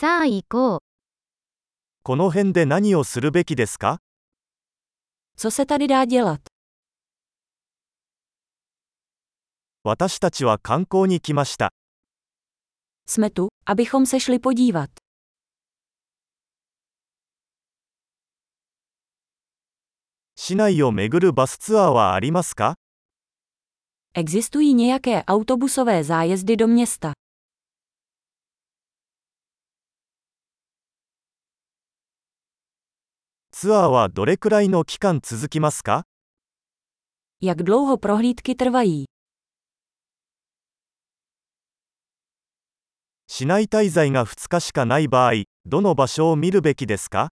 さあ行こう。この辺で何をするべきですか Co se tady dá dělat? 私たちは観光に来ました。Jsme tu, abychom se šli podívat. 市内を巡るバスツアーはありますか Existují nějaké autobusové zájezdy do města. ツアーはどれくらいの期間続きますか Jak dlouho prohlídky trvají? 市内滞在が2日しかない場合、どの場所を見るべきですか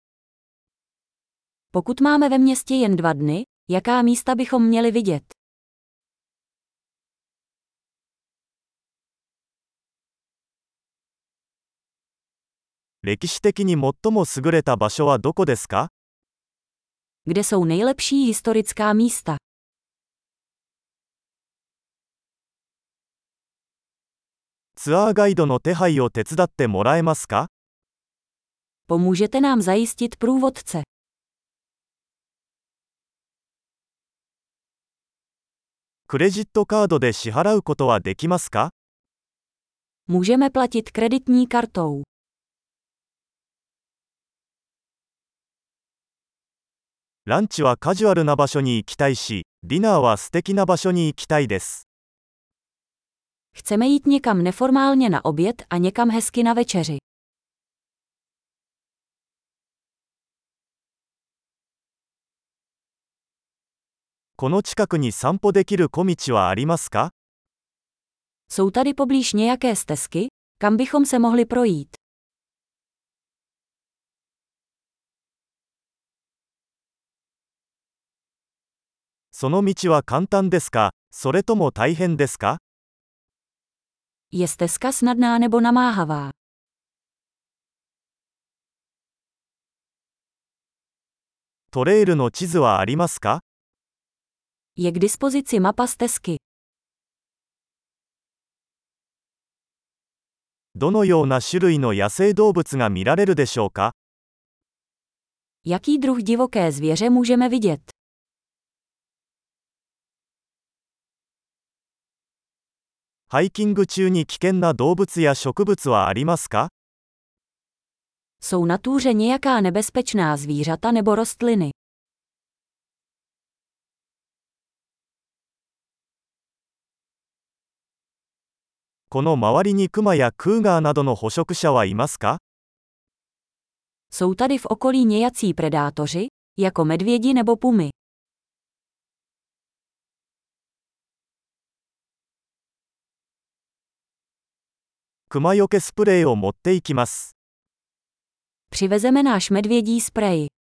Pokud máme ve městě jen dva dny, jaká místa bychom měli vidět? 歴史的に最も優れた場所はどこですか Kde jsou nejlepší historická místa? ツアーガイドの手配を手伝ってもらえますか Pomůžete nám zajistit průvodce. クレジットカードで支払うことはできますか Můžeme platit kreditní kartou. ランチはカジュアルな場所に行きたいし、ディナーは素敵な場所に行きたいです。Chceme jít někam neformálně na oběd a někam hezky na večeři. この近くに散歩できる小道はありますか Jsou tady poblíž nějaké stezky, kam bychom se mohli projít. その道は簡単ですかそれとも大変ですか Je stezka snadná nebo namáhavá? トレイルの地図はありますか Je k dispozici mapa stezky. どのような種類の野生動物が見られるでしょうか Jaký druh divoké zvěře můžeme vidět? ハイキング中に危険な動物や植物はありますか Jsou na túře nějaká nebezpečná zvířata nebo rostliny? この周りにクマやクーガーなどの捕食者はいますか Jsou tady v okolí nějací predátoři, jako medvědi nebo pumy? 熊よけスプレーを持っていきます。Přivezeme náš medvědí sprej.